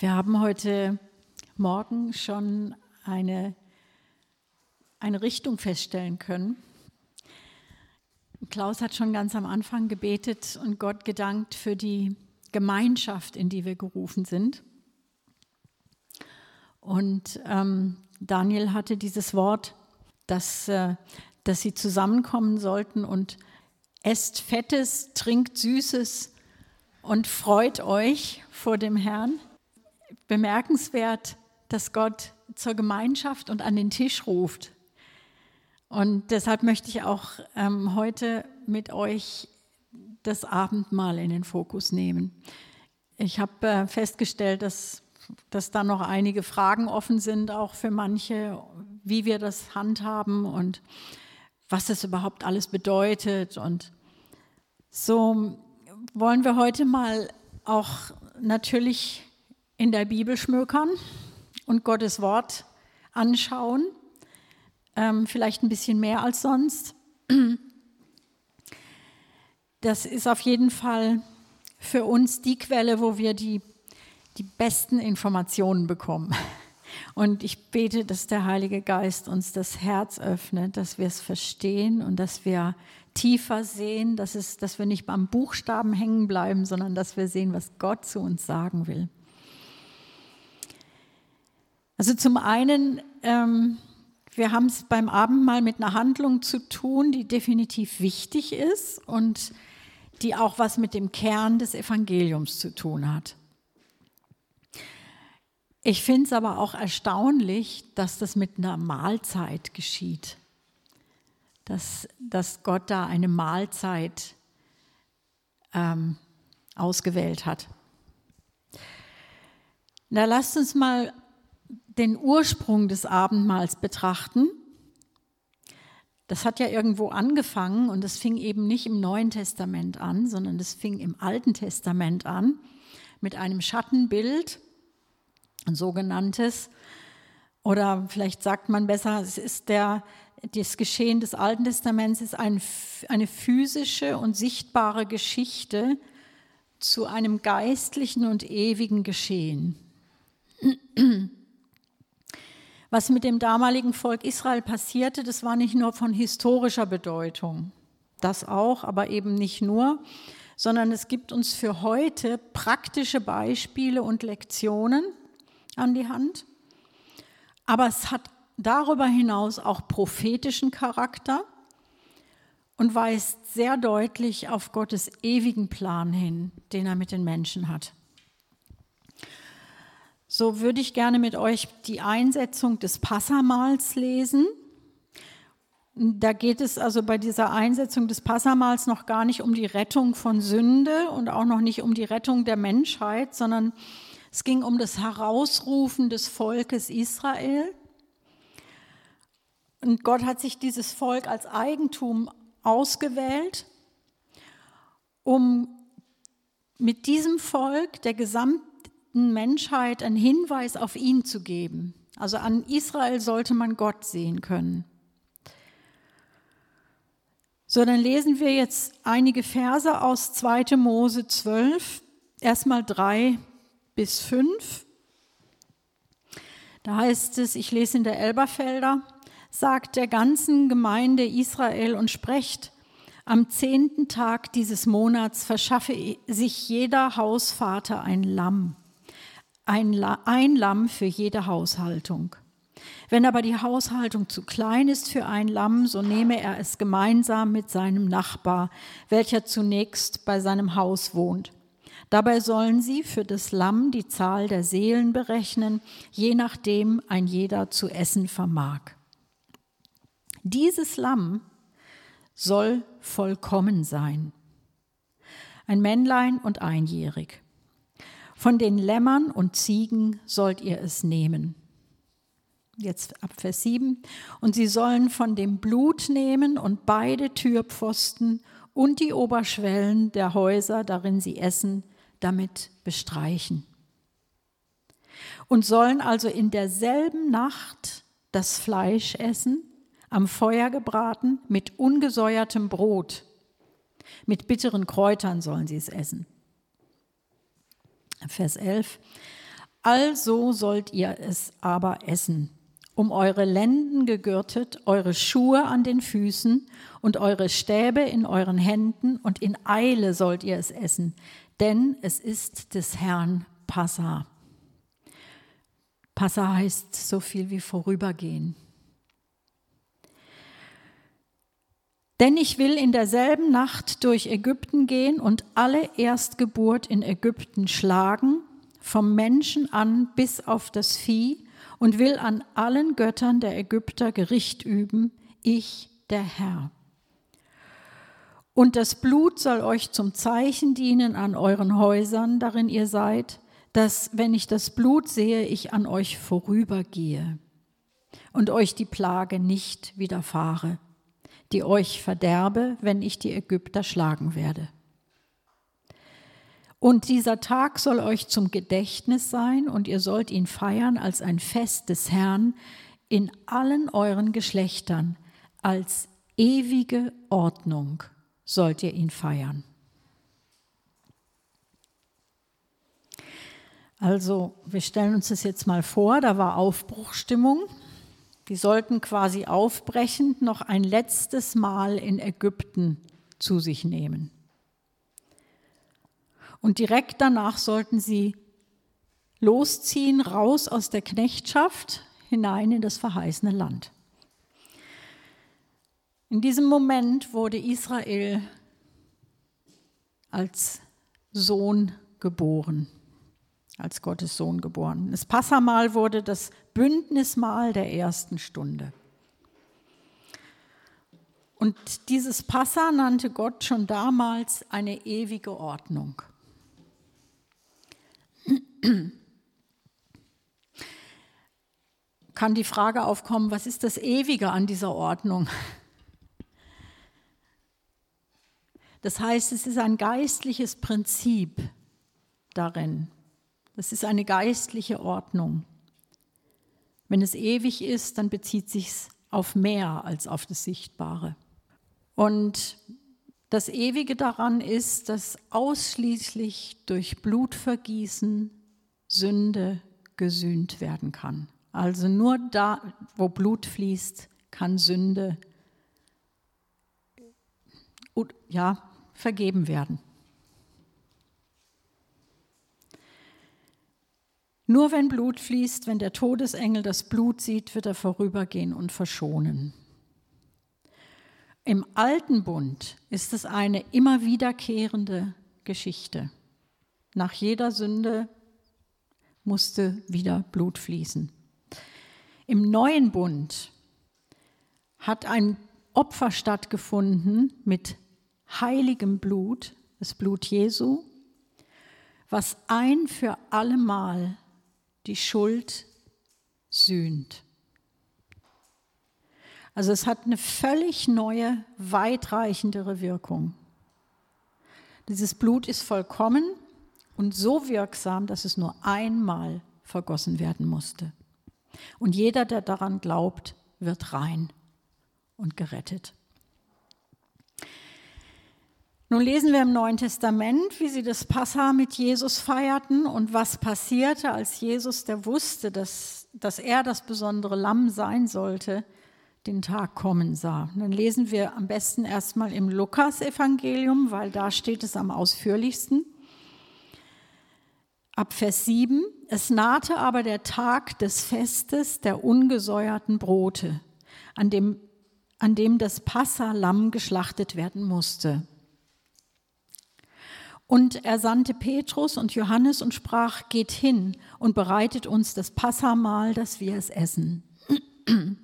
Wir haben heute Morgen schon eine, eine Richtung feststellen können. Klaus hat schon ganz am Anfang gebetet und Gott gedankt für die Gemeinschaft, in die wir gerufen sind. Und ähm, Daniel hatte dieses Wort, dass, äh, dass sie zusammenkommen sollten und esst Fettes, trinkt Süßes und freut euch vor dem Herrn bemerkenswert, dass Gott zur Gemeinschaft und an den Tisch ruft. Und deshalb möchte ich auch ähm, heute mit euch das Abendmahl in den Fokus nehmen. Ich habe äh, festgestellt, dass, dass da noch einige Fragen offen sind, auch für manche, wie wir das handhaben und was das überhaupt alles bedeutet. Und so wollen wir heute mal auch natürlich in der Bibel schmökern und Gottes Wort anschauen. Ähm, vielleicht ein bisschen mehr als sonst. Das ist auf jeden Fall für uns die Quelle, wo wir die, die besten Informationen bekommen. Und ich bete, dass der Heilige Geist uns das Herz öffnet, dass wir es verstehen und dass wir tiefer sehen, dass, es, dass wir nicht beim Buchstaben hängen bleiben, sondern dass wir sehen, was Gott zu uns sagen will. Also zum einen, ähm, wir haben es beim Abendmahl mit einer Handlung zu tun, die definitiv wichtig ist und die auch was mit dem Kern des Evangeliums zu tun hat. Ich finde es aber auch erstaunlich, dass das mit einer Mahlzeit geschieht, dass, dass Gott da eine Mahlzeit ähm, ausgewählt hat. Na, lasst uns mal den Ursprung des Abendmahls betrachten. Das hat ja irgendwo angefangen und das fing eben nicht im Neuen Testament an, sondern das fing im Alten Testament an mit einem Schattenbild, ein sogenanntes. Oder vielleicht sagt man besser, es ist der, das Geschehen des Alten Testaments ist ein, eine physische und sichtbare Geschichte zu einem geistlichen und ewigen Geschehen. Was mit dem damaligen Volk Israel passierte, das war nicht nur von historischer Bedeutung, das auch, aber eben nicht nur, sondern es gibt uns für heute praktische Beispiele und Lektionen an die Hand. Aber es hat darüber hinaus auch prophetischen Charakter und weist sehr deutlich auf Gottes ewigen Plan hin, den er mit den Menschen hat. So würde ich gerne mit euch die Einsetzung des Passamals lesen. Da geht es also bei dieser Einsetzung des Passamals noch gar nicht um die Rettung von Sünde und auch noch nicht um die Rettung der Menschheit, sondern es ging um das Herausrufen des Volkes Israel. Und Gott hat sich dieses Volk als Eigentum ausgewählt, um mit diesem Volk der gesamten Menschheit einen Hinweis auf ihn zu geben. Also an Israel sollte man Gott sehen können. So, dann lesen wir jetzt einige Verse aus 2. Mose 12, erstmal 3 bis 5. Da heißt es, ich lese in der Elberfelder, sagt der ganzen Gemeinde Israel und sprecht, am zehnten Tag dieses Monats verschaffe sich jeder Hausvater ein Lamm ein, Lamm für jede Haushaltung. Wenn aber die Haushaltung zu klein ist für ein Lamm, so nehme er es gemeinsam mit seinem Nachbar, welcher zunächst bei seinem Haus wohnt. Dabei sollen sie für das Lamm die Zahl der Seelen berechnen, je nachdem ein jeder zu essen vermag. Dieses Lamm soll vollkommen sein. Ein Männlein und einjährig. Von den Lämmern und Ziegen sollt ihr es nehmen. Jetzt ab Vers 7. Und sie sollen von dem Blut nehmen und beide Türpfosten und die Oberschwellen der Häuser, darin sie essen, damit bestreichen. Und sollen also in derselben Nacht das Fleisch essen, am Feuer gebraten, mit ungesäuertem Brot. Mit bitteren Kräutern sollen sie es essen. Vers 11. Also sollt ihr es aber essen, um eure Lenden gegürtet, eure Schuhe an den Füßen und eure Stäbe in euren Händen, und in Eile sollt ihr es essen, denn es ist des Herrn Passa. Passa heißt so viel wie vorübergehen. Denn ich will in derselben Nacht durch Ägypten gehen und alle Erstgeburt in Ägypten schlagen, vom Menschen an bis auf das Vieh, und will an allen Göttern der Ägypter Gericht üben, ich der Herr. Und das Blut soll euch zum Zeichen dienen an euren Häusern, darin ihr seid, dass, wenn ich das Blut sehe, ich an euch vorübergehe und euch die Plage nicht widerfahre, die euch verderbe, wenn ich die Ägypter schlagen werde. Und dieser Tag soll euch zum Gedächtnis sein und ihr sollt ihn feiern als ein Fest des Herrn in allen euren Geschlechtern, als ewige Ordnung sollt ihr ihn feiern. Also, wir stellen uns das jetzt mal vor, da war Aufbruchstimmung. Die sollten quasi aufbrechend noch ein letztes Mal in Ägypten zu sich nehmen. Und direkt danach sollten sie losziehen, raus aus der Knechtschaft, hinein in das verheißene Land. In diesem Moment wurde Israel als Sohn geboren als Gottes Sohn geboren. Das Passamal wurde das Bündnismal der ersten Stunde. Und dieses Passa nannte Gott schon damals eine ewige Ordnung. Kann die Frage aufkommen, was ist das Ewige an dieser Ordnung? Das heißt, es ist ein geistliches Prinzip darin. Das ist eine geistliche Ordnung. Wenn es ewig ist, dann bezieht sich auf mehr als auf das Sichtbare. Und das Ewige daran ist, dass ausschließlich durch Blutvergießen Sünde gesühnt werden kann. Also nur da, wo Blut fließt, kann Sünde ja, vergeben werden. Nur wenn Blut fließt, wenn der Todesengel das Blut sieht, wird er vorübergehen und verschonen. Im alten Bund ist es eine immer wiederkehrende Geschichte. Nach jeder Sünde musste wieder Blut fließen. Im neuen Bund hat ein Opfer stattgefunden mit heiligem Blut, das Blut Jesu, was ein für allemal die Schuld sühnt. Also es hat eine völlig neue, weitreichendere Wirkung. Dieses Blut ist vollkommen und so wirksam, dass es nur einmal vergossen werden musste. Und jeder, der daran glaubt, wird rein und gerettet. Nun lesen wir im Neuen Testament, wie sie das Passa mit Jesus feierten und was passierte, als Jesus, der wusste, dass, dass er das besondere Lamm sein sollte, den Tag kommen sah. Und dann lesen wir am besten erstmal im Lukas-Evangelium, weil da steht es am ausführlichsten. Ab Vers 7, es nahte aber der Tag des Festes der ungesäuerten Brote, an dem, an dem das Passa-Lamm geschlachtet werden musste. Und er sandte Petrus und Johannes und sprach, geht hin und bereitet uns das Passamal, dass wir es essen.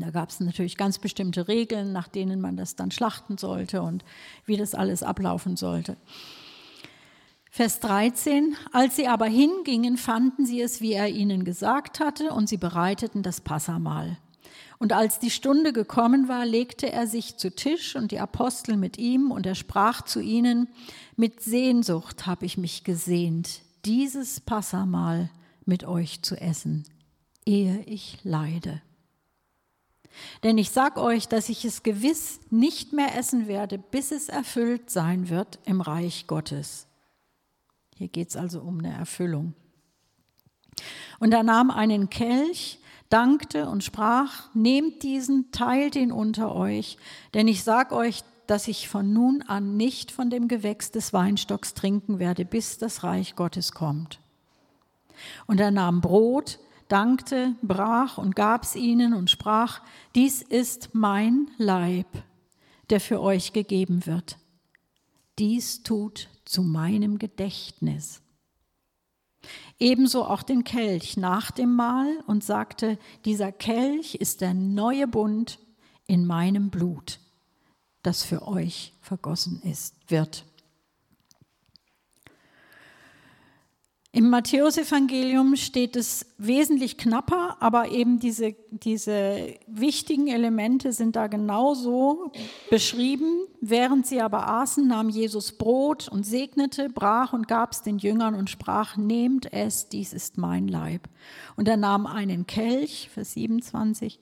Da gab es natürlich ganz bestimmte Regeln, nach denen man das dann schlachten sollte und wie das alles ablaufen sollte. Vers 13, als sie aber hingingen, fanden sie es, wie er ihnen gesagt hatte, und sie bereiteten das Passamal. Und als die Stunde gekommen war, legte er sich zu Tisch und die Apostel mit ihm, und er sprach zu ihnen, mit Sehnsucht habe ich mich gesehnt, dieses Passamal mit euch zu essen, ehe ich leide. Denn ich sag euch, dass ich es gewiss nicht mehr essen werde, bis es erfüllt sein wird im Reich Gottes. Hier geht es also um eine Erfüllung. Und er nahm einen Kelch, dankte und sprach, nehmt diesen, teilt ihn unter euch, denn ich sag euch, dass ich von nun an nicht von dem Gewächs des Weinstocks trinken werde, bis das Reich Gottes kommt. Und er nahm Brot, dankte, brach und gab's ihnen und sprach, dies ist mein Leib, der für euch gegeben wird. Dies tut zu meinem Gedächtnis. Ebenso auch den Kelch nach dem Mahl und sagte, dieser Kelch ist der neue Bund in meinem Blut, das für euch vergossen ist, wird. Im Matthäusevangelium steht es wesentlich knapper, aber eben diese, diese wichtigen Elemente sind da genauso beschrieben. Während sie aber aßen, nahm Jesus Brot und segnete, brach und gab es den Jüngern und sprach, nehmt es, dies ist mein Leib. Und er nahm einen Kelch, Vers 27,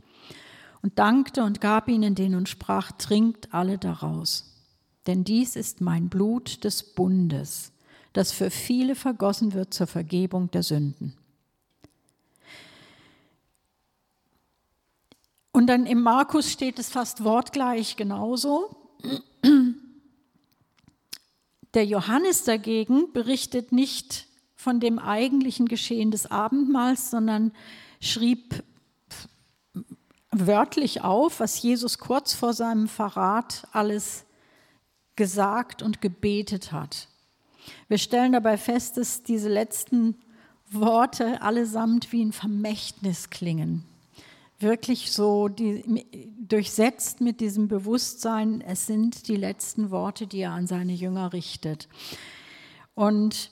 und dankte und gab ihnen den und sprach, trinkt alle daraus. Denn dies ist mein Blut des Bundes das für viele vergossen wird zur Vergebung der Sünden. Und dann im Markus steht es fast wortgleich genauso. Der Johannes dagegen berichtet nicht von dem eigentlichen Geschehen des Abendmahls, sondern schrieb wörtlich auf, was Jesus kurz vor seinem Verrat alles gesagt und gebetet hat. Wir stellen dabei fest, dass diese letzten Worte allesamt wie ein Vermächtnis klingen. Wirklich so die, durchsetzt mit diesem Bewusstsein, es sind die letzten Worte, die er an seine Jünger richtet. Und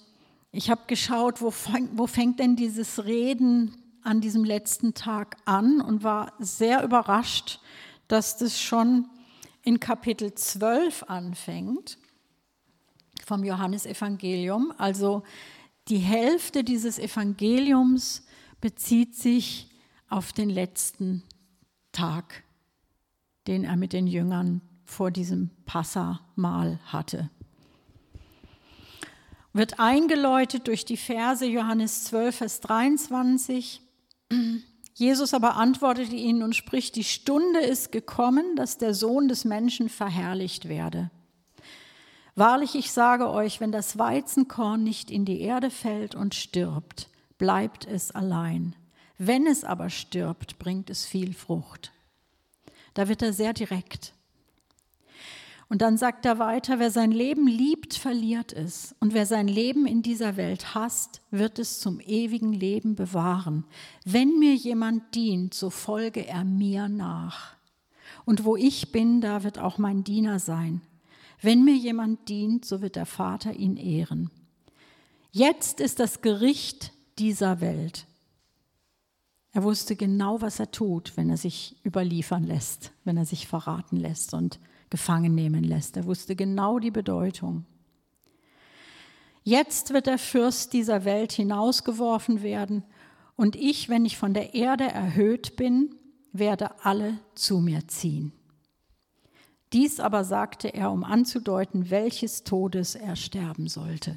ich habe geschaut, wo, fang, wo fängt denn dieses Reden an diesem letzten Tag an und war sehr überrascht, dass das schon in Kapitel 12 anfängt vom Johannesevangelium. Also die Hälfte dieses Evangeliums bezieht sich auf den letzten Tag, den er mit den Jüngern vor diesem Passamahl hatte. Wird eingeläutet durch die Verse Johannes 12, Vers 23. Jesus aber antwortete ihnen und spricht, die Stunde ist gekommen, dass der Sohn des Menschen verherrlicht werde. Wahrlich, ich sage euch, wenn das Weizenkorn nicht in die Erde fällt und stirbt, bleibt es allein. Wenn es aber stirbt, bringt es viel Frucht. Da wird er sehr direkt. Und dann sagt er weiter, wer sein Leben liebt, verliert es. Und wer sein Leben in dieser Welt hasst, wird es zum ewigen Leben bewahren. Wenn mir jemand dient, so folge er mir nach. Und wo ich bin, da wird auch mein Diener sein. Wenn mir jemand dient, so wird der Vater ihn ehren. Jetzt ist das Gericht dieser Welt. Er wusste genau, was er tut, wenn er sich überliefern lässt, wenn er sich verraten lässt und gefangen nehmen lässt. Er wusste genau die Bedeutung. Jetzt wird der Fürst dieser Welt hinausgeworfen werden und ich, wenn ich von der Erde erhöht bin, werde alle zu mir ziehen. Dies aber sagte er, um anzudeuten, welches Todes er sterben sollte.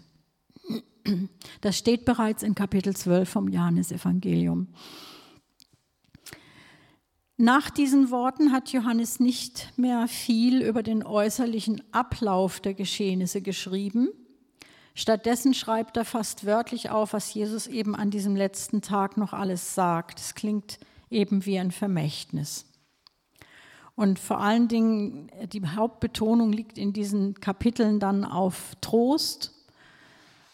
Das steht bereits in Kapitel 12 vom Johannesevangelium. Nach diesen Worten hat Johannes nicht mehr viel über den äußerlichen Ablauf der Geschehnisse geschrieben. Stattdessen schreibt er fast wörtlich auf, was Jesus eben an diesem letzten Tag noch alles sagt. Es klingt eben wie ein Vermächtnis. Und vor allen Dingen, die Hauptbetonung liegt in diesen Kapiteln dann auf Trost,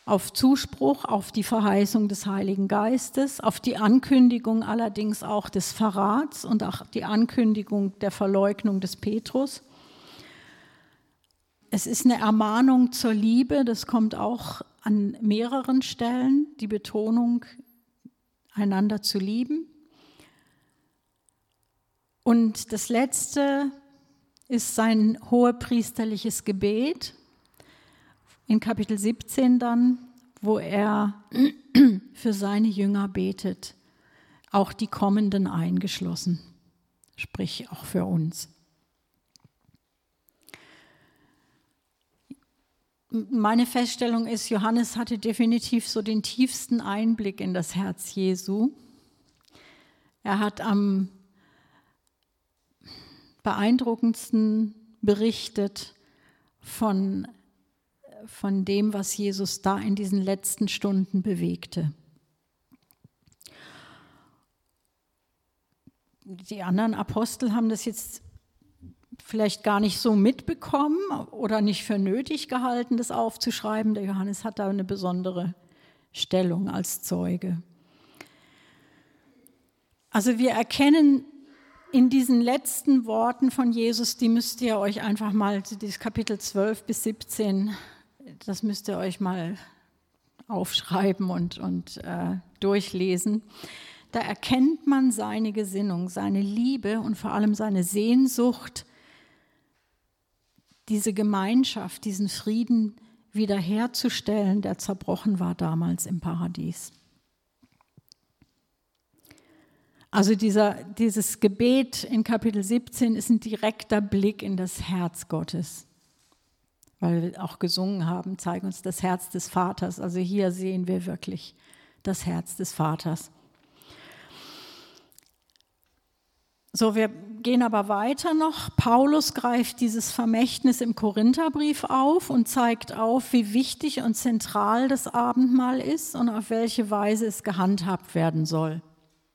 auf Zuspruch, auf die Verheißung des Heiligen Geistes, auf die Ankündigung allerdings auch des Verrats und auch die Ankündigung der Verleugnung des Petrus. Es ist eine Ermahnung zur Liebe, das kommt auch an mehreren Stellen, die Betonung, einander zu lieben. Und das letzte ist sein hohepriesterliches Gebet in Kapitel 17 dann, wo er für seine Jünger betet, auch die kommenden eingeschlossen, sprich auch für uns. meine Feststellung ist, Johannes hatte definitiv so den tiefsten Einblick in das Herz Jesu. Er hat am beeindruckendsten berichtet von, von dem, was Jesus da in diesen letzten Stunden bewegte. Die anderen Apostel haben das jetzt vielleicht gar nicht so mitbekommen oder nicht für nötig gehalten, das aufzuschreiben. Der Johannes hat da eine besondere Stellung als Zeuge. Also wir erkennen in diesen letzten Worten von Jesus, die müsst ihr euch einfach mal, dieses Kapitel 12 bis 17, das müsst ihr euch mal aufschreiben und, und äh, durchlesen. Da erkennt man seine Gesinnung, seine Liebe und vor allem seine Sehnsucht, diese Gemeinschaft, diesen Frieden wiederherzustellen, der zerbrochen war damals im Paradies. Also dieser, dieses Gebet in Kapitel 17 ist ein direkter Blick in das Herz Gottes, weil wir auch gesungen haben, zeig uns das Herz des Vaters. Also hier sehen wir wirklich das Herz des Vaters. So, wir gehen aber weiter noch. Paulus greift dieses Vermächtnis im Korintherbrief auf und zeigt auf, wie wichtig und zentral das Abendmahl ist und auf welche Weise es gehandhabt werden soll.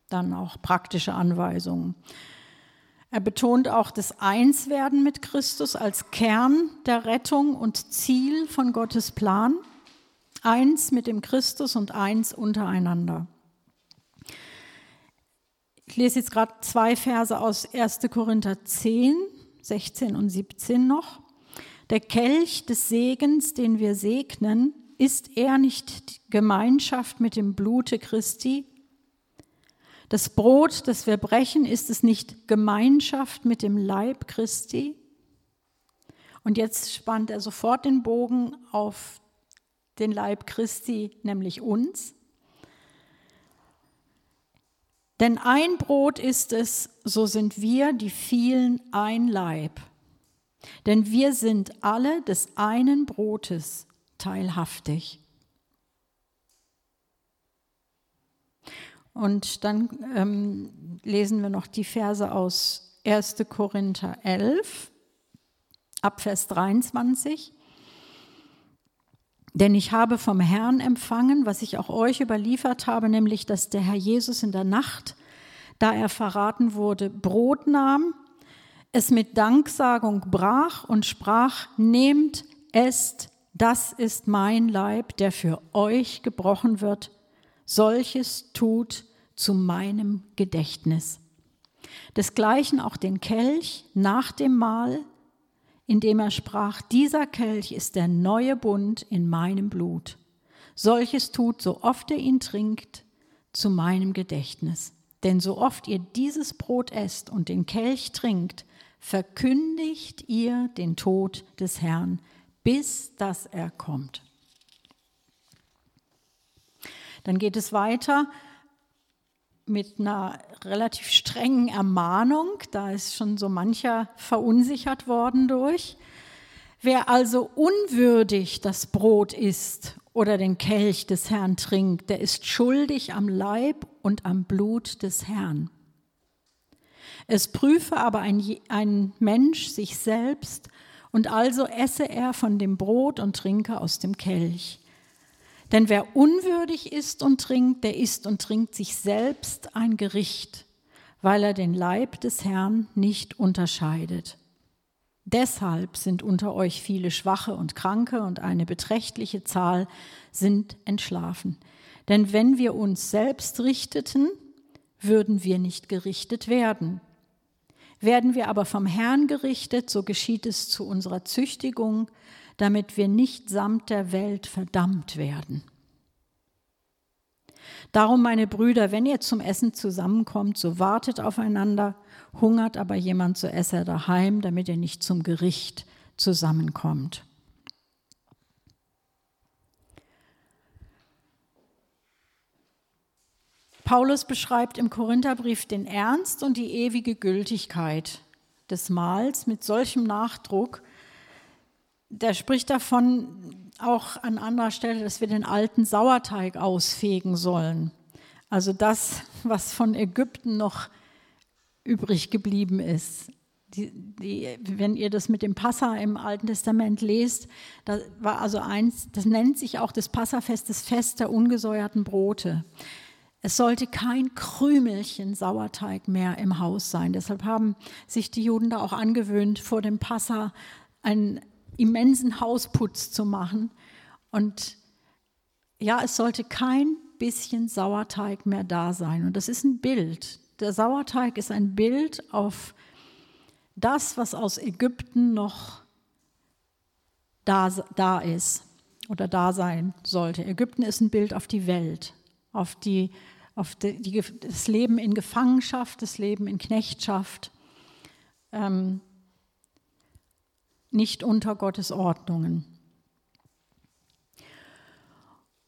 Dann auch praktische Anweisungen. Er betont auch das Einswerden mit Christus als Kern der Rettung und Ziel von Gottes Plan. Eins mit dem Christus und eins untereinander. Ich lese jetzt gerade zwei Verse aus 1. Korinther 10, 16 und 17 noch. Der Kelch des Segens, den wir segnen, ist er nicht Gemeinschaft mit dem Blute Christi? Das Brot, das wir brechen, ist es nicht Gemeinschaft mit dem Leib Christi? Und jetzt spannt er sofort den Bogen auf den Leib Christi, nämlich uns. Denn ein Brot ist es, so sind wir, die vielen, ein Leib. Denn wir sind alle des einen Brotes teilhaftig. Und dann ähm, lesen wir noch die Verse aus 1. Korinther 11, ab Vers 23. Denn ich habe vom Herrn empfangen, was ich auch euch überliefert habe, nämlich dass der Herr Jesus in der Nacht, da er verraten wurde, Brot nahm, es mit Danksagung brach und sprach, nehmt, esst, das ist mein Leib, der für euch gebrochen wird, solches tut zu meinem Gedächtnis. Desgleichen auch den Kelch nach dem Mahl, indem er sprach, dieser Kelch ist der neue Bund in meinem Blut. Solches tut, so oft er ihn trinkt, zu meinem Gedächtnis. Denn so oft ihr dieses Brot esst und den Kelch trinkt, verkündigt ihr den Tod des Herrn, bis dass er kommt. Dann geht es weiter mit einer relativ strengen Ermahnung. Da ist schon so mancher verunsichert worden durch. Wer also unwürdig das Brot isst oder den Kelch des Herrn trinkt, der ist schuldig am Leib und am Blut des Herrn. Es prüfe aber ein, ein Mensch sich selbst, und also esse er von dem Brot und trinke aus dem Kelch. Denn wer unwürdig isst und trinkt, der isst und trinkt sich selbst ein Gericht, weil er den Leib des Herrn nicht unterscheidet. Deshalb sind unter euch viele Schwache und Kranke und eine beträchtliche Zahl sind entschlafen. Denn wenn wir uns selbst richteten, würden wir nicht gerichtet werden. Werden wir aber vom Herrn gerichtet, so geschieht es zu unserer Züchtigung, damit wir nicht samt der Welt verdammt werden. Darum, meine Brüder, wenn ihr zum Essen zusammenkommt, so wartet aufeinander, hungert aber jemand, so esse er daheim, damit ihr nicht zum Gericht zusammenkommt. Paulus beschreibt im Korintherbrief den Ernst und die ewige Gültigkeit des Mahls mit solchem Nachdruck, der spricht davon, auch an anderer Stelle, dass wir den alten Sauerteig ausfegen sollen. Also das, was von Ägypten noch übrig geblieben ist. Die, die, wenn ihr das mit dem Passa im Alten Testament lest, da war also eins, das nennt sich auch das Passafest, das Fest der ungesäuerten Brote. Es sollte kein Krümelchen Sauerteig mehr im Haus sein. Deshalb haben sich die Juden da auch angewöhnt, vor dem Passa einen immensen Hausputz zu machen. Und ja, es sollte kein bisschen Sauerteig mehr da sein. Und das ist ein Bild. Der Sauerteig ist ein Bild auf das, was aus Ägypten noch da, da ist oder da sein sollte. Ägypten ist ein Bild auf die Welt, auf, die, auf die, die, das Leben in Gefangenschaft, das Leben in Knechtschaft, ähm, nicht unter Gottes Ordnungen.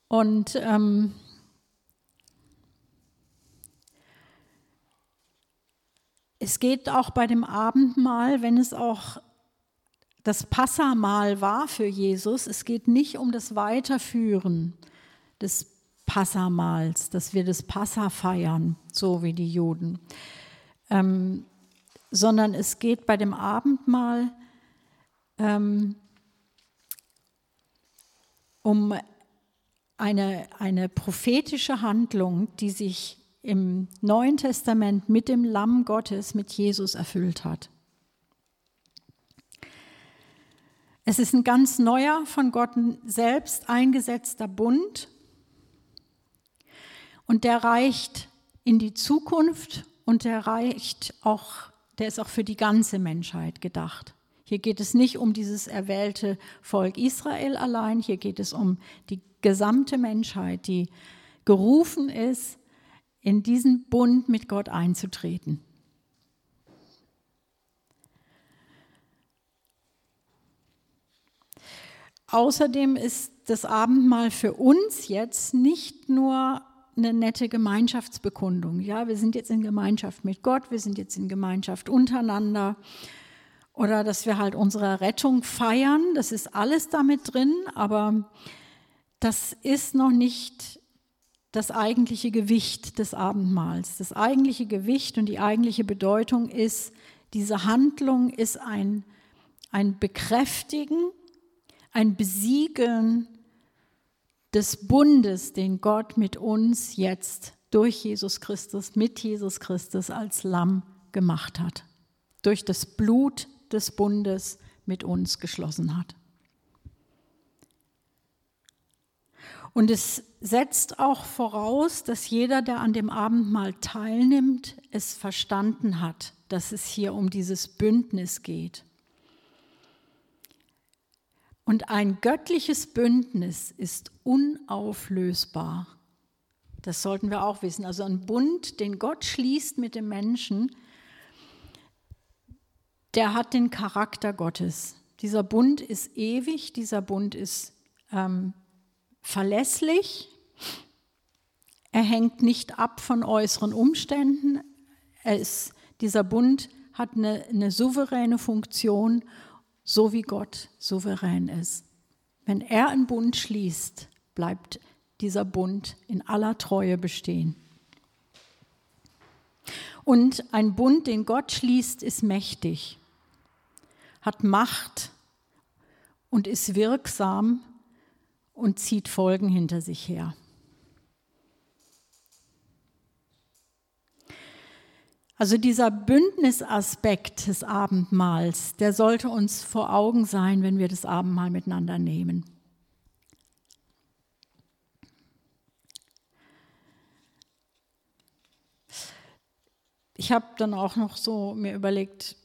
Und ähm, es geht auch bei dem Abendmahl, wenn es auch das Passamahl war für Jesus, es geht nicht um das Weiterführen des Passamals, dass wir das Passa feiern, so wie die Juden, ähm, sondern es geht bei dem Abendmahl ähm, um eine, eine prophetische Handlung, die sich im Neuen Testament mit dem Lamm Gottes, mit Jesus erfüllt hat. Es ist ein ganz neuer, von Gott selbst eingesetzter Bund und der reicht in die Zukunft und der reicht auch, der ist auch für die ganze Menschheit gedacht. Hier geht es nicht um dieses erwählte Volk Israel allein, hier geht es um die gesamte Menschheit, die gerufen ist, in diesen Bund mit Gott einzutreten. Außerdem ist das Abendmahl für uns jetzt nicht nur eine nette Gemeinschaftsbekundung. Ja, wir sind jetzt in Gemeinschaft mit Gott, wir sind jetzt in Gemeinschaft untereinander oder dass wir halt unsere Rettung feiern. Das ist alles damit drin, aber das ist noch nicht das eigentliche Gewicht des Abendmahls. Das eigentliche Gewicht und die eigentliche Bedeutung ist, diese Handlung ist ein, ein Bekräftigen, ein Besiegeln des Bundes, den Gott mit uns jetzt durch Jesus Christus, mit Jesus Christus als Lamm gemacht hat. Durch das Blut des Bundes mit uns geschlossen hat. Und es setzt auch voraus, dass jeder, der an dem Abendmahl teilnimmt, es verstanden hat, dass es hier um dieses Bündnis geht. Und ein göttliches Bündnis ist unauflösbar. Das sollten wir auch wissen. Also ein Bund, den Gott schließt mit dem Menschen, der hat den Charakter Gottes. Dieser Bund ist ewig, dieser Bund ist ähm, verlässlich, er hängt nicht ab von äußeren Umständen. Ist, dieser Bund hat eine, eine souveräne Funktion, so wie Gott souverän ist. Wenn er einen Bund schließt, bleibt dieser Bund in aller Treue bestehen. Und ein Bund, den Gott schließt, ist mächtig hat Macht und ist wirksam und zieht Folgen hinter sich her. Also dieser Bündnisaspekt des Abendmahls, der sollte uns vor Augen sein, wenn wir das Abendmahl miteinander nehmen. Ich habe dann auch noch so mir überlegt,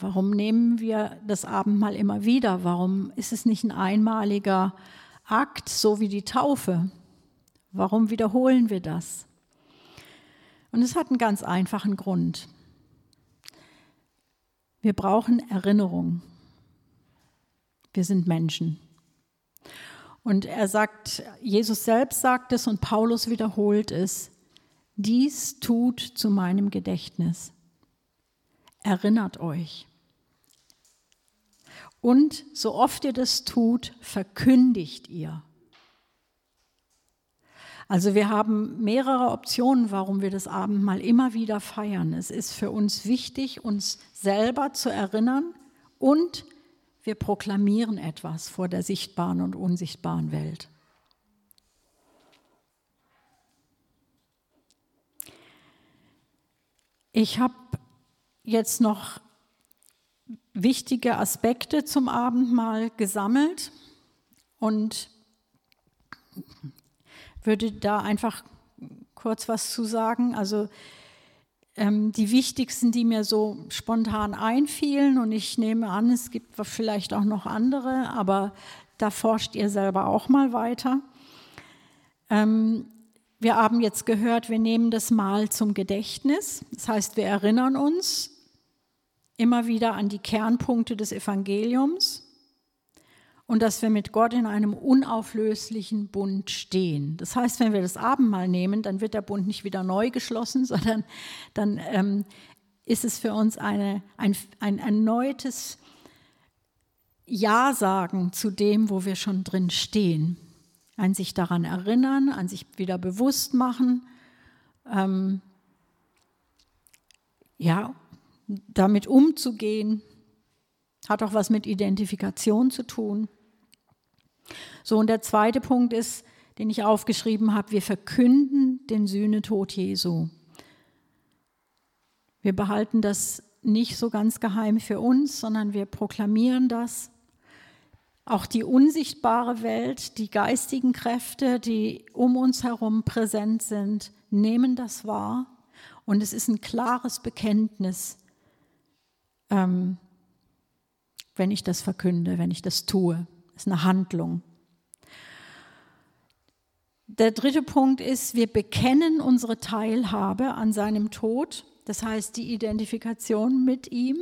Warum nehmen wir das Abendmahl immer wieder? Warum ist es nicht ein einmaliger Akt, so wie die Taufe? Warum wiederholen wir das? Und es hat einen ganz einfachen Grund. Wir brauchen Erinnerung. Wir sind Menschen. Und er sagt, Jesus selbst sagt es und Paulus wiederholt es, dies tut zu meinem Gedächtnis. Erinnert euch. Und so oft ihr das tut, verkündigt ihr. Also wir haben mehrere Optionen, warum wir das Abendmahl immer wieder feiern. Es ist für uns wichtig, uns selber zu erinnern und wir proklamieren etwas vor der sichtbaren und unsichtbaren Welt. Ich habe jetzt noch wichtige Aspekte zum Abendmahl gesammelt und würde da einfach kurz was zu sagen. Also ähm, die wichtigsten, die mir so spontan einfielen, und ich nehme an, es gibt vielleicht auch noch andere, aber da forscht ihr selber auch mal weiter. Ähm, wir haben jetzt gehört, wir nehmen das Mal zum Gedächtnis. Das heißt, wir erinnern uns immer wieder an die Kernpunkte des Evangeliums und dass wir mit Gott in einem unauflöslichen Bund stehen. Das heißt, wenn wir das Abendmahl nehmen, dann wird der Bund nicht wieder neu geschlossen, sondern dann ähm, ist es für uns eine, ein, ein erneutes Ja sagen zu dem, wo wir schon drin stehen ein sich daran erinnern, an sich wieder bewusst machen, ähm, ja, damit umzugehen, hat auch was mit Identifikation zu tun. So, und der zweite Punkt ist, den ich aufgeschrieben habe, wir verkünden den Sühnetod Jesu. Wir behalten das nicht so ganz geheim für uns, sondern wir proklamieren das auch die unsichtbare Welt, die geistigen Kräfte, die um uns herum präsent sind, nehmen das wahr. Und es ist ein klares Bekenntnis, ähm, wenn ich das verkünde, wenn ich das tue. Es ist eine Handlung. Der dritte Punkt ist, wir bekennen unsere Teilhabe an seinem Tod, das heißt die Identifikation mit ihm.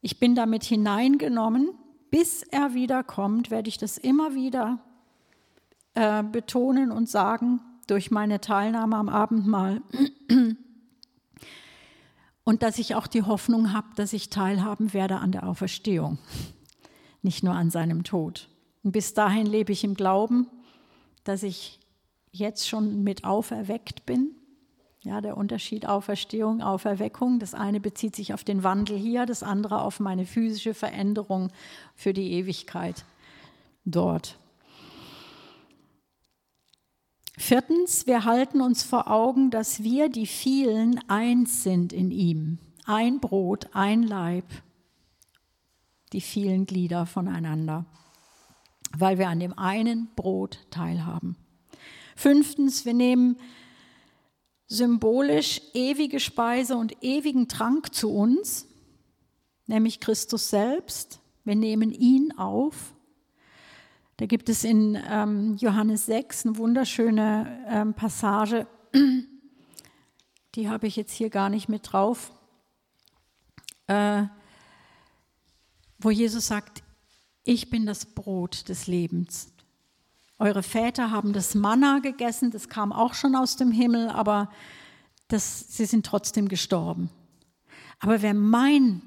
Ich bin damit hineingenommen bis er wiederkommt, werde ich das immer wieder äh, betonen und sagen durch meine Teilnahme am Abendmahl. Und dass ich auch die Hoffnung habe, dass ich teilhaben werde an der Auferstehung, nicht nur an seinem Tod. Und bis dahin lebe ich im Glauben, dass ich jetzt schon mit auferweckt bin ja, der Unterschied Auferstehung, Auferweckung. Das eine bezieht sich auf den Wandel hier, das andere auf meine physische Veränderung für die Ewigkeit dort. Viertens, wir halten uns vor Augen, dass wir, die vielen, eins sind in ihm. Ein Brot, ein Leib, die vielen Glieder voneinander, weil wir an dem einen Brot teilhaben. Fünftens, wir nehmen symbolisch ewige Speise und ewigen Trank zu uns, nämlich Christus selbst. Wir nehmen ihn auf. Da gibt es in ähm, Johannes 6 eine wunderschöne ähm, Passage, die habe ich jetzt hier gar nicht mit drauf, äh, wo Jesus sagt, ich bin das Brot des Lebens. Eure Väter haben das Manna gegessen, das kam auch schon aus dem Himmel, aber das, sie sind trotzdem gestorben. Aber wer mein,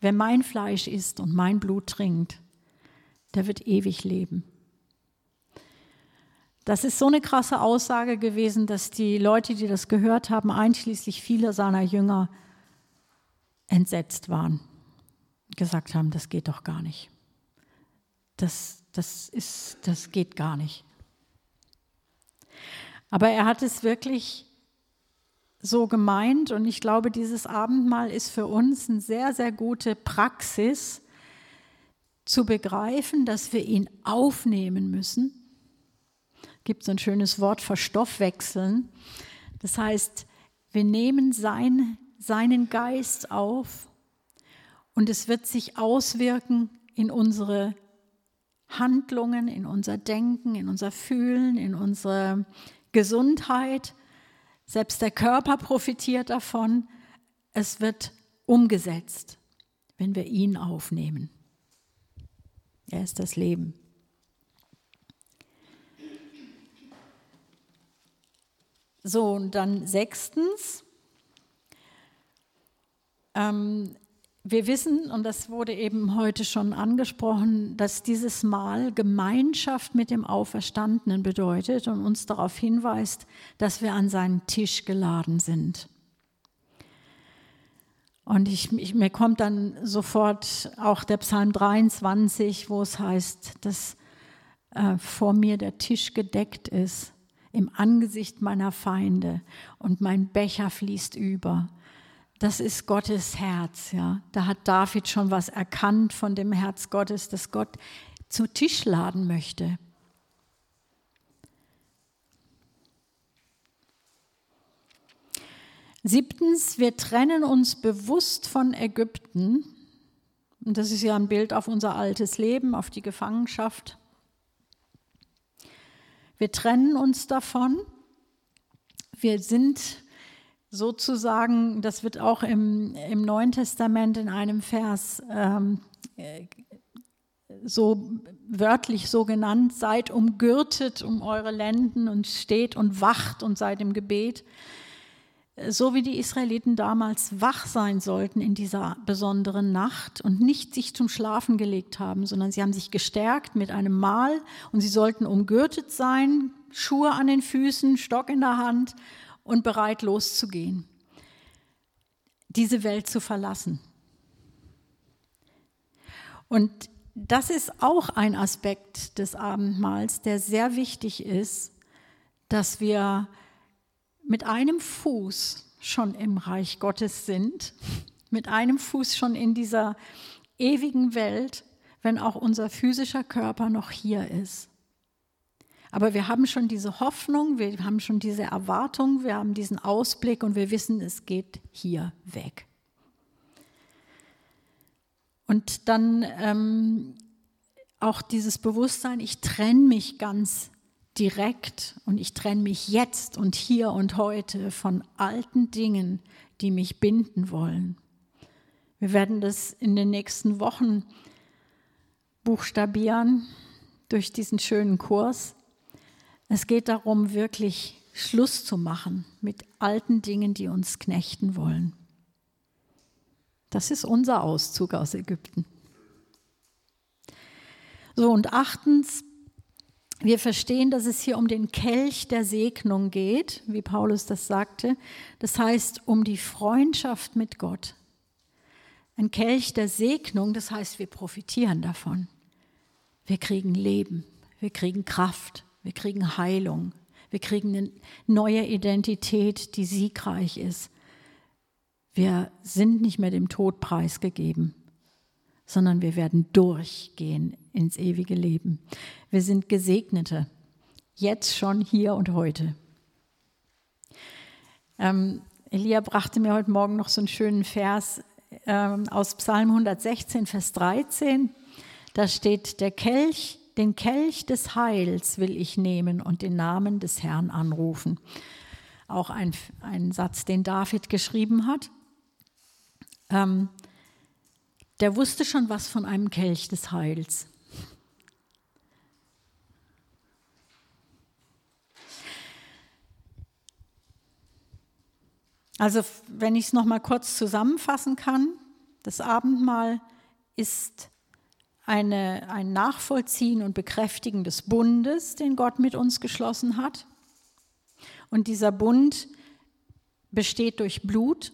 wer mein Fleisch isst und mein Blut trinkt, der wird ewig leben. Das ist so eine krasse Aussage gewesen, dass die Leute, die das gehört haben, einschließlich vieler seiner Jünger, entsetzt waren, gesagt haben, das geht doch gar nicht. Das, das, ist, das geht gar nicht. Aber er hat es wirklich so gemeint und ich glaube, dieses Abendmahl ist für uns eine sehr, sehr gute Praxis zu begreifen, dass wir ihn aufnehmen müssen. Gibt so ein schönes Wort verstoffwechseln. Das heißt, wir nehmen sein, seinen Geist auf und es wird sich auswirken in unsere Handlungen, in unser Denken, in unser Fühlen, in unsere Gesundheit. Selbst der Körper profitiert davon. Es wird umgesetzt, wenn wir ihn aufnehmen. Er ist das Leben. So, und dann sechstens, ähm, wir wissen, und das wurde eben heute schon angesprochen, dass dieses Mal Gemeinschaft mit dem Auferstandenen bedeutet und uns darauf hinweist, dass wir an seinen Tisch geladen sind. Und ich, ich, mir kommt dann sofort auch der Psalm 23, wo es heißt, dass äh, vor mir der Tisch gedeckt ist im Angesicht meiner Feinde und mein Becher fließt über. Das ist Gottes Herz, ja. Da hat David schon was erkannt von dem Herz Gottes, das Gott zu Tisch laden möchte. Siebtens, wir trennen uns bewusst von Ägypten. Und das ist ja ein Bild auf unser altes Leben, auf die Gefangenschaft. Wir trennen uns davon. Wir sind sozusagen, das wird auch im, im Neuen Testament in einem Vers ähm, so wörtlich so genannt, seid umgürtet um eure Lenden und steht und wacht und seid im Gebet. So wie die Israeliten damals wach sein sollten in dieser besonderen Nacht und nicht sich zum Schlafen gelegt haben, sondern sie haben sich gestärkt mit einem Mahl und sie sollten umgürtet sein, Schuhe an den Füßen, Stock in der Hand und bereit loszugehen, diese Welt zu verlassen. Und das ist auch ein Aspekt des Abendmahls, der sehr wichtig ist, dass wir mit einem Fuß schon im Reich Gottes sind, mit einem Fuß schon in dieser ewigen Welt, wenn auch unser physischer Körper noch hier ist. Aber wir haben schon diese Hoffnung, wir haben schon diese Erwartung, wir haben diesen Ausblick und wir wissen, es geht hier weg. Und dann ähm, auch dieses Bewusstsein, ich trenne mich ganz direkt und ich trenne mich jetzt und hier und heute von alten Dingen, die mich binden wollen. Wir werden das in den nächsten Wochen buchstabieren durch diesen schönen Kurs. Es geht darum, wirklich Schluss zu machen mit alten Dingen, die uns knechten wollen. Das ist unser Auszug aus Ägypten. So, und achtens, wir verstehen, dass es hier um den Kelch der Segnung geht, wie Paulus das sagte. Das heißt, um die Freundschaft mit Gott. Ein Kelch der Segnung, das heißt, wir profitieren davon. Wir kriegen Leben, wir kriegen Kraft, wir kriegen Heilung. Wir kriegen eine neue Identität, die siegreich ist. Wir sind nicht mehr dem Tod preisgegeben, sondern wir werden durchgehen ins ewige Leben. Wir sind Gesegnete, jetzt schon hier und heute. Ähm, Elia brachte mir heute Morgen noch so einen schönen Vers ähm, aus Psalm 116, Vers 13. Da steht, der Kelch den Kelch des Heils will ich nehmen und den Namen des Herrn anrufen. Auch ein, ein Satz, den David geschrieben hat. Ähm, der wusste schon was von einem Kelch des Heils. Also wenn ich es noch mal kurz zusammenfassen kann, das Abendmahl ist eine, ein Nachvollziehen und Bekräftigen des Bundes, den Gott mit uns geschlossen hat. Und dieser Bund besteht durch Blut,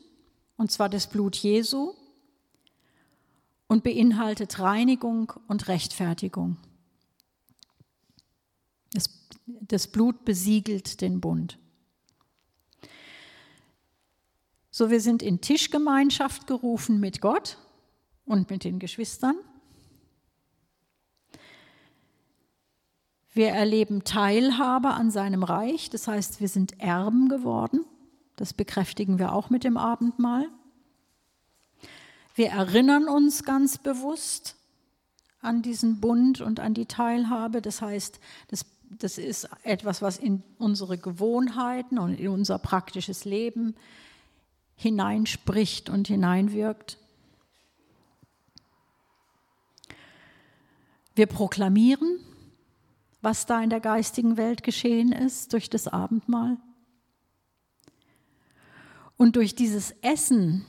und zwar das Blut Jesu, und beinhaltet Reinigung und Rechtfertigung. Das, das Blut besiegelt den Bund. So, wir sind in Tischgemeinschaft gerufen mit Gott und mit den Geschwistern. Wir erleben Teilhabe an seinem Reich, das heißt, wir sind Erben geworden. Das bekräftigen wir auch mit dem Abendmahl. Wir erinnern uns ganz bewusst an diesen Bund und an die Teilhabe. Das heißt, das, das ist etwas, was in unsere Gewohnheiten und in unser praktisches Leben hineinspricht und hineinwirkt. Wir proklamieren was da in der geistigen Welt geschehen ist durch das Abendmahl. Und durch dieses Essen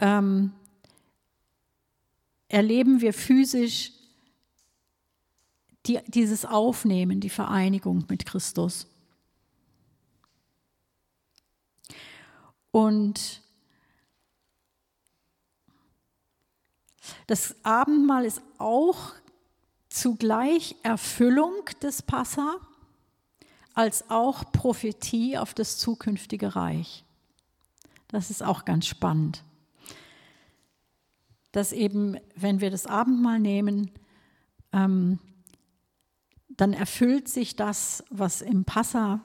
ähm, erleben wir physisch die, dieses Aufnehmen, die Vereinigung mit Christus. Und das Abendmahl ist auch zugleich Erfüllung des Passa als auch Prophetie auf das zukünftige Reich. Das ist auch ganz spannend. Dass eben, wenn wir das Abendmahl nehmen, ähm, dann erfüllt sich das, was im Passa,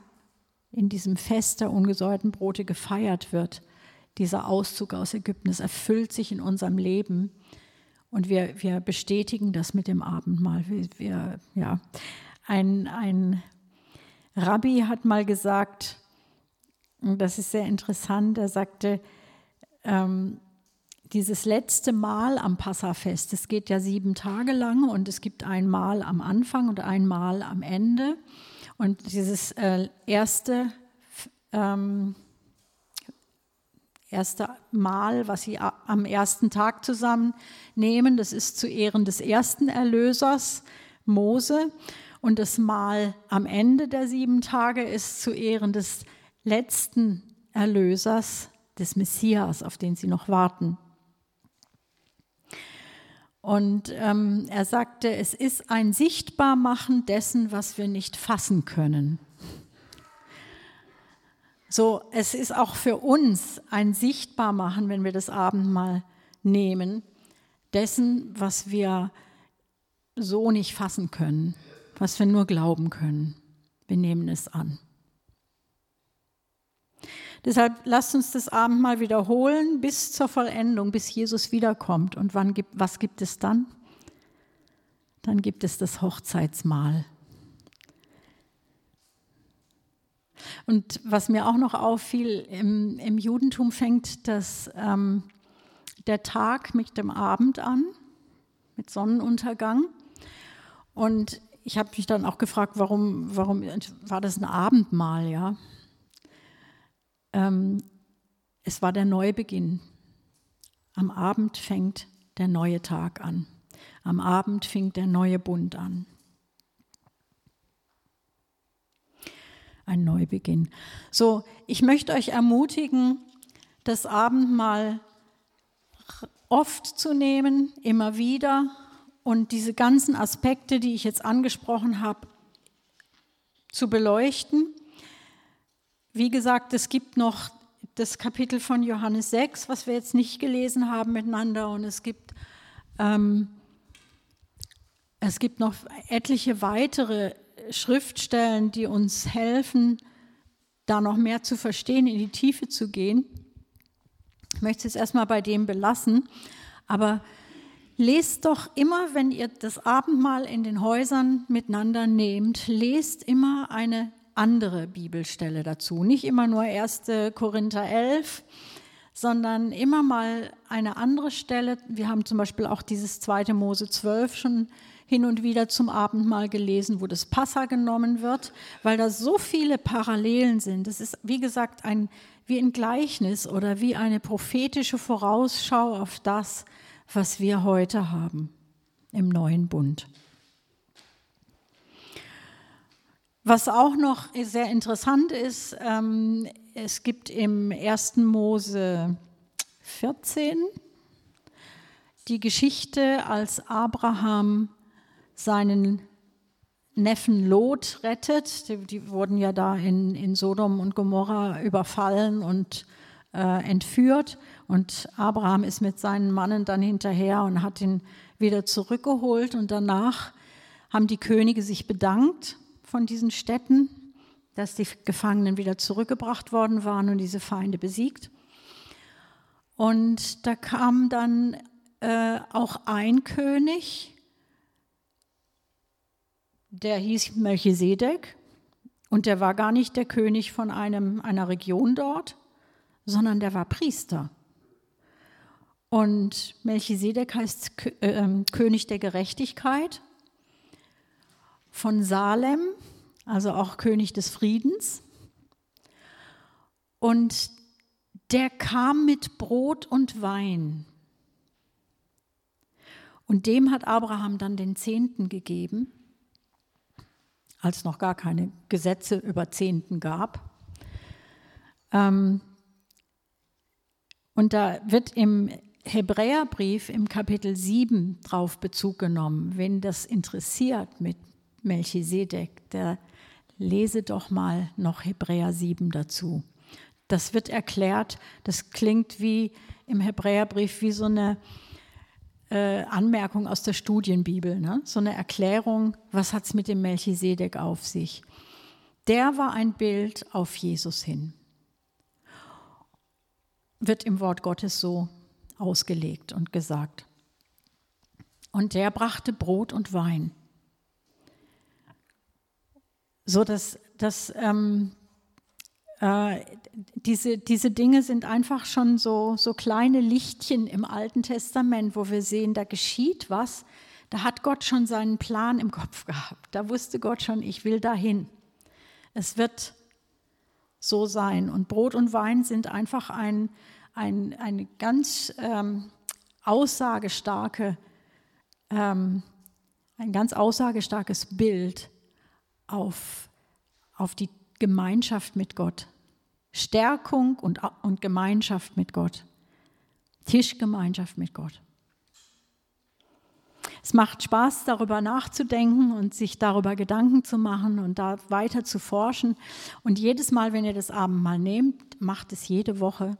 in diesem Fest der ungesäuerten Brote gefeiert wird. Dieser Auszug aus Ägypten, es erfüllt sich in unserem Leben. Und wir, wir bestätigen das mit dem Abendmahl. Wir, wir, ja. ein, ein Rabbi hat mal gesagt, das ist sehr interessant, er sagte, ähm, dieses letzte Mal am Passafest, es geht ja sieben Tage lang und es gibt ein Mal am Anfang und ein Mal am Ende. Und dieses äh, erste, ähm, erste Mal, was sie am ersten Tag zusammen nehmen, das ist zu Ehren des ersten Erlösers, Mose. Und das Mal am Ende der sieben Tage ist zu Ehren des letzten Erlösers, des Messias, auf den sie noch warten. Und ähm, er sagte, es ist ein Sichtbarmachen dessen, was wir nicht fassen können. So, es ist auch für uns ein Sichtbarmachen, wenn wir das Abendmahl nehmen, dessen, was wir so nicht fassen können, was wir nur glauben können. Wir nehmen es an. Deshalb lasst uns das Abendmahl wiederholen bis zur Vollendung, bis Jesus wiederkommt. Und wann gibt, was gibt es dann? Dann gibt es das Hochzeitsmahl. Und was mir auch noch auffiel, im, im Judentum fängt das, ähm, der Tag mit dem Abend an, mit Sonnenuntergang. Und ich habe mich dann auch gefragt, warum, warum war das ein Abendmahl, ja? Ähm, es war der Neubeginn. Am Abend fängt der neue Tag an. Am Abend fing der neue Bund an. Ein Neubeginn. So, ich möchte euch ermutigen, das Abendmahl oft zu nehmen, immer wieder und diese ganzen Aspekte, die ich jetzt angesprochen habe, zu beleuchten wie gesagt, es gibt noch das Kapitel von Johannes 6, was wir jetzt nicht gelesen haben miteinander. Und es gibt, ähm, es gibt noch etliche weitere Schriftstellen, die uns helfen, da noch mehr zu verstehen, in die Tiefe zu gehen. Ich möchte es erstmal bei dem belassen, aber lest doch immer, wenn ihr das Abendmahl in den Häusern miteinander nehmt, lest immer eine andere Bibelstelle dazu. Nicht immer nur 1. Korinther 11, sondern immer mal eine andere Stelle. Wir haben zum Beispiel auch dieses 2. Mose 12 schon hin und wieder zum Abendmahl gelesen, wo das Passa genommen wird, weil da so viele Parallelen sind. Das ist, wie gesagt, ein, wie ein Gleichnis oder wie eine prophetische Vorausschau auf das, was wir heute haben im neuen Bund. Was auch noch sehr interessant ist, ähm, es gibt im 1. Mose 14 die Geschichte, als Abraham seinen Neffen Lot rettet. Die, die wurden ja da in, in, Sodom und Gomorra überfallen und äh, entführt. Und Abraham ist mit seinen Mannen dann hinterher und hat ihn wieder zurückgeholt. Und danach haben die Könige sich bedankt von diesen Städten, dass die Gefangenen wieder zurückgebracht worden waren und diese Feinde besiegt. Und da kam dann äh, auch ein König, der hieß Melchisedek und der war gar nicht der König von einem, einer Region dort, sondern der war Priester. Und Melchisedek heißt äh, König der Gerechtigkeit von Salem, also auch König des Friedens. Und der kam mit Brot und Wein. Und dem hat Abraham dann den Zehnten gegeben, als noch gar keine Gesetze über Zehnten gab. Ähm, und da wird im Hebräerbrief im Kapitel 7 drauf Bezug genommen. Wen das interessiert mit Melchisedek, der lese doch mal noch Hebräer 7 dazu. Das wird erklärt, das klingt wie im Hebräerbrief wie so eine äh, Anmerkung aus der Studienbibel, ne? so eine Erklärung, was hat es mit dem Melchisedek auf sich. Der war ein Bild auf Jesus hin. Wird im Wort Gottes so ausgelegt und gesagt. Und der brachte Brot und Wein. So dass, dass ähm, äh, diese, diese Dinge sind einfach schon so, so kleine Lichtchen im Alten Testament, wo wir sehen, da geschieht was. Da hat Gott schon seinen Plan im Kopf gehabt. Da wusste Gott schon, ich will dahin. Es wird so sein. Und Brot und Wein sind einfach ein, ein, eine ganz ähm, aussagestarke, ähm, ein ganz aussagestarkes Bild auf, auf die Gemeinschaft mit Gott. Stärkung und, und Gemeinschaft mit Gott. Tischgemeinschaft mit Gott. Es macht Spaß, darüber nachzudenken und sich darüber Gedanken zu machen und da weiter zu forschen. Und jedes Mal, wenn ihr das Abendmahl nehmt, macht es jede Woche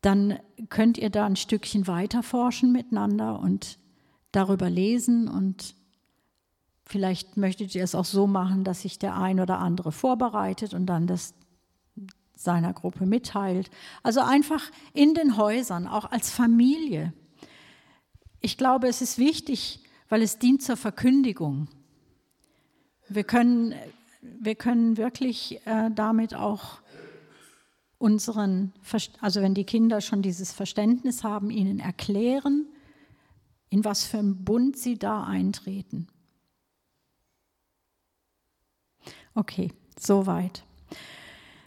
dann könnt ihr da ein Stückchen weiter forschen miteinander und darüber lesen und vielleicht möchtet ihr es auch so machen, dass sich der ein oder andere vorbereitet und dann das seiner Gruppe mitteilt. Also einfach in den Häusern, auch als Familie. Ich glaube, es ist wichtig, weil es dient zur Verkündigung. Wir können, wir können wirklich äh, damit auch unseren, also wenn die Kinder schon dieses Verständnis haben, ihnen erklären, in was für einen Bund sie da eintreten. Okay, soweit.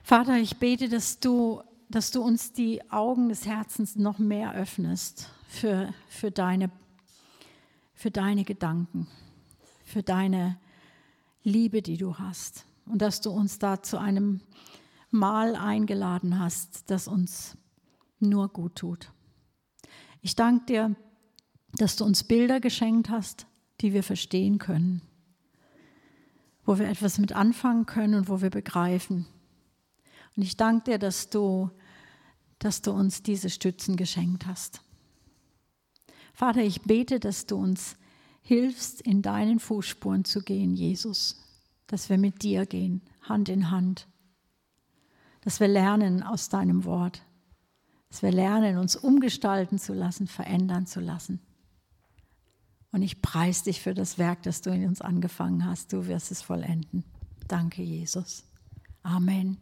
Vater, ich bete, dass du, dass du uns die Augen des Herzens noch mehr öffnest für, für, deine, für deine Gedanken, für deine Liebe, die du hast. Und dass du uns da zu einem Mal eingeladen hast, das uns nur gut tut. Ich danke dir, dass du uns Bilder geschenkt hast, die wir verstehen können, wo wir etwas mit anfangen können und wo wir begreifen. Und ich danke dir, dass du, dass du uns diese Stützen geschenkt hast. Vater, ich bete, dass du uns hilfst, in deinen Fußspuren zu gehen, Jesus, dass wir mit dir gehen, Hand in Hand dass wir lernen aus deinem Wort, dass wir lernen, uns umgestalten zu lassen, verändern zu lassen. Und ich preise dich für das Werk, das du in uns angefangen hast. Du wirst es vollenden. Danke, Jesus. Amen.